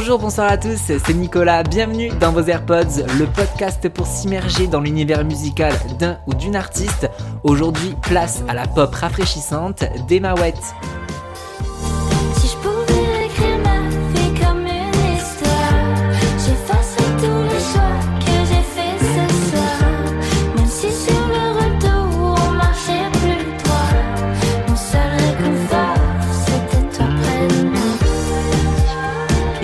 Bonjour, bonsoir à tous, c'est Nicolas, bienvenue dans vos AirPods, le podcast pour s'immerger dans l'univers musical d'un ou d'une artiste. Aujourd'hui, place à la pop rafraîchissante d'Emma Wet.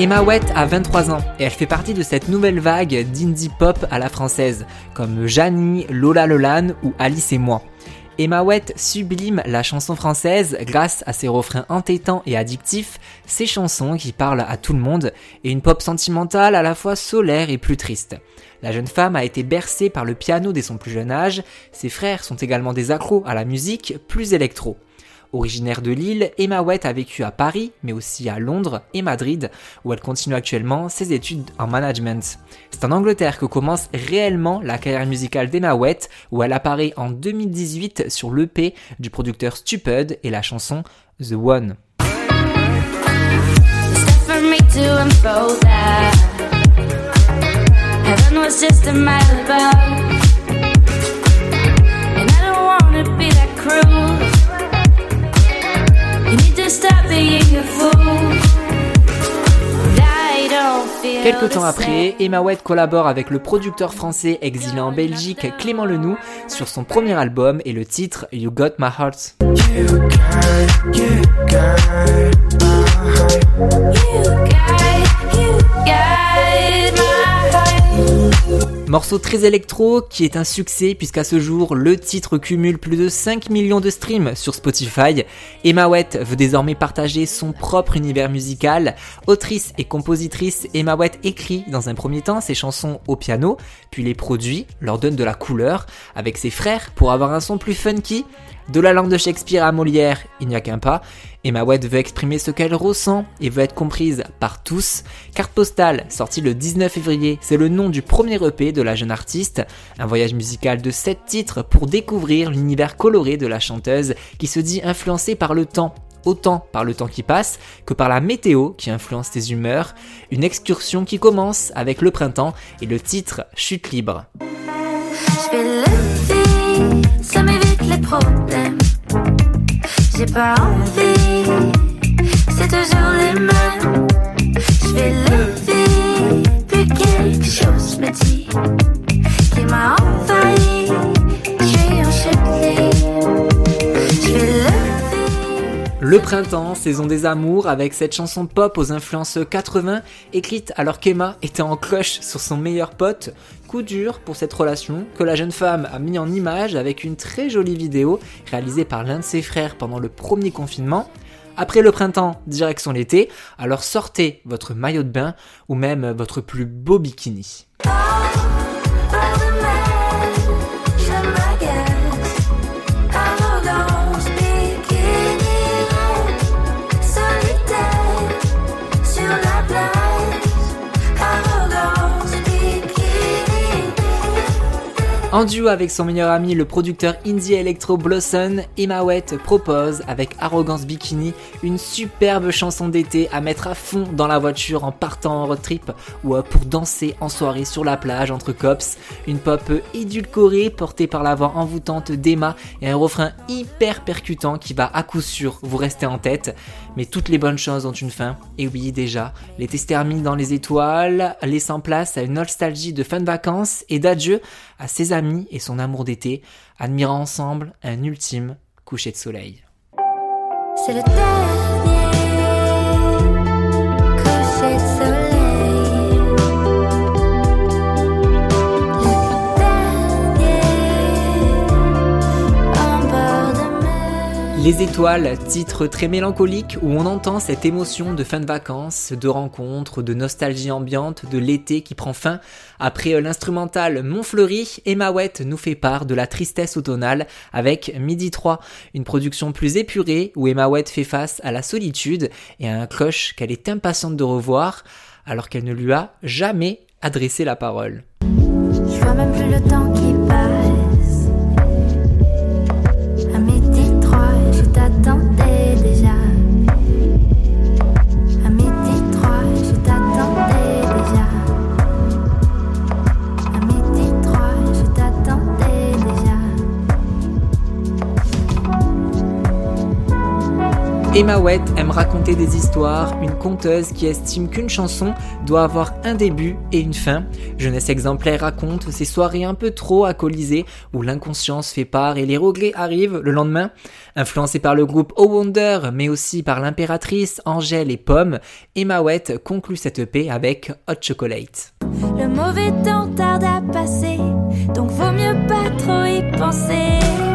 Emma Wett a 23 ans et elle fait partie de cette nouvelle vague d'indie pop à la française, comme Janie, Lola Lolan ou Alice et moi. Emma Wett sublime la chanson française grâce à ses refrains entêtants et addictifs, ses chansons qui parlent à tout le monde, et une pop sentimentale à la fois solaire et plus triste. La jeune femme a été bercée par le piano dès son plus jeune âge, ses frères sont également des accros à la musique plus électro. Originaire de Lille, Emma Wett a vécu à Paris, mais aussi à Londres et Madrid, où elle continue actuellement ses études en management. C'est en Angleterre que commence réellement la carrière musicale d'Emma Wett, où elle apparaît en 2018 sur l'EP du producteur Stupid et la chanson The One. Quelques temps après, Emma Wett collabore avec le producteur français exilé en Belgique Clément Lenoux sur son premier album et le titre You Got My Heart. Morceau très électro qui est un succès puisqu'à ce jour le titre cumule plus de 5 millions de streams sur Spotify. Emma Wett veut désormais partager son propre univers musical. Autrice et compositrice, Emma Wett écrit dans un premier temps ses chansons au piano, puis les produit, leur donne de la couleur avec ses frères pour avoir un son plus funky. De la langue de Shakespeare à Molière, il n'y a qu'un pas. Emma Wett veut exprimer ce qu'elle ressent et veut être comprise par tous. Carte postale, sortie le 19 février, c'est le nom du premier EP de la jeune artiste. Un voyage musical de 7 titres pour découvrir l'univers coloré de la chanteuse qui se dit influencée par le temps autant par le temps qui passe que par la météo qui influence tes humeurs. Une excursion qui commence avec le printemps et le titre Chute libre. J'ai pas envie, c'est toujours les Le printemps, saison des amours, avec cette chanson pop aux influences 80, écrite alors qu'Emma était en cloche sur son meilleur pote, coup dur pour cette relation que la jeune femme a mis en image avec une très jolie vidéo réalisée par l'un de ses frères pendant le premier confinement. Après le printemps, direction l'été, alors sortez votre maillot de bain ou même votre plus beau bikini. En duo avec son meilleur ami, le producteur indie electro Blossom, Emma Wett propose, avec Arrogance Bikini, une superbe chanson d'été à mettre à fond dans la voiture en partant en road trip ou pour danser en soirée sur la plage entre cops. Une pop édulcorée portée par la voix envoûtante d'Emma et un refrain hyper percutant qui va à coup sûr vous rester en tête. Mais toutes les bonnes choses ont une fin. Et oui, déjà, l'été se termine dans les étoiles, laissant place à une nostalgie de fin de vacances et d'adieu à ses amis et son amour d'été, admirant ensemble un ultime coucher de soleil. Les étoiles, titre très mélancolique où on entend cette émotion de fin de vacances, de rencontre, de nostalgie ambiante, de l'été qui prend fin. Après l'instrumental Montfleury, Emma Wett nous fait part de la tristesse automnale avec Midi 3, une production plus épurée où Emma Wett fait face à la solitude et à un cloche qu'elle est impatiente de revoir alors qu'elle ne lui a jamais adressé la parole. Emma Wett aime raconter des histoires, une conteuse qui estime qu'une chanson doit avoir un début et une fin. Jeunesse exemplaire raconte ces soirées un peu trop alcoolisées où l'inconscience fait part et les regrets arrivent le lendemain. Influencée par le groupe Oh Wonder mais aussi par l'impératrice Angèle et Pomme, Emma Wett conclut cette EP avec Hot Chocolate. Le mauvais temps tarde à passer, donc vaut mieux pas trop y penser.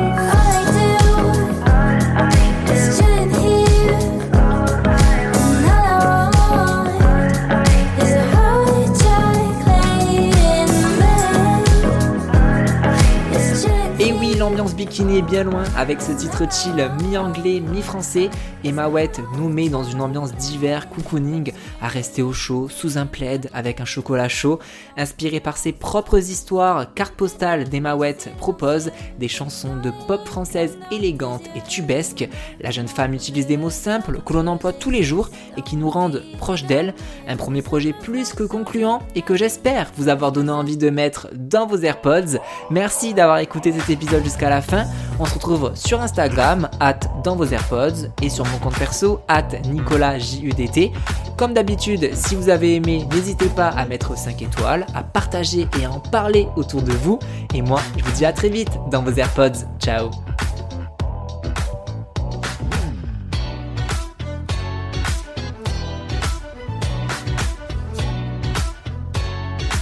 Bikini est bien loin avec ce titre chill mi-anglais, mi-français. Et Mawette nous met dans une ambiance d'hiver, cocooning, à rester au chaud, sous un plaid, avec un chocolat chaud. Inspiré par ses propres histoires, carte postale d'Emma Wett propose des chansons de pop française élégantes et tubesques. La jeune femme utilise des mots simples que l'on emploie tous les jours et qui nous rendent proches d'elle. Un premier projet plus que concluant et que j'espère vous avoir donné envie de mettre dans vos AirPods. Merci d'avoir écouté cet épisode jusqu'à la On se retrouve sur Instagram, at dans vos AirPods, et sur mon compte perso, at NicolasJUDT. Comme d'habitude, si vous avez aimé, n'hésitez pas à mettre 5 étoiles, à partager et à en parler autour de vous. Et moi, je vous dis à très vite dans vos AirPods. Ciao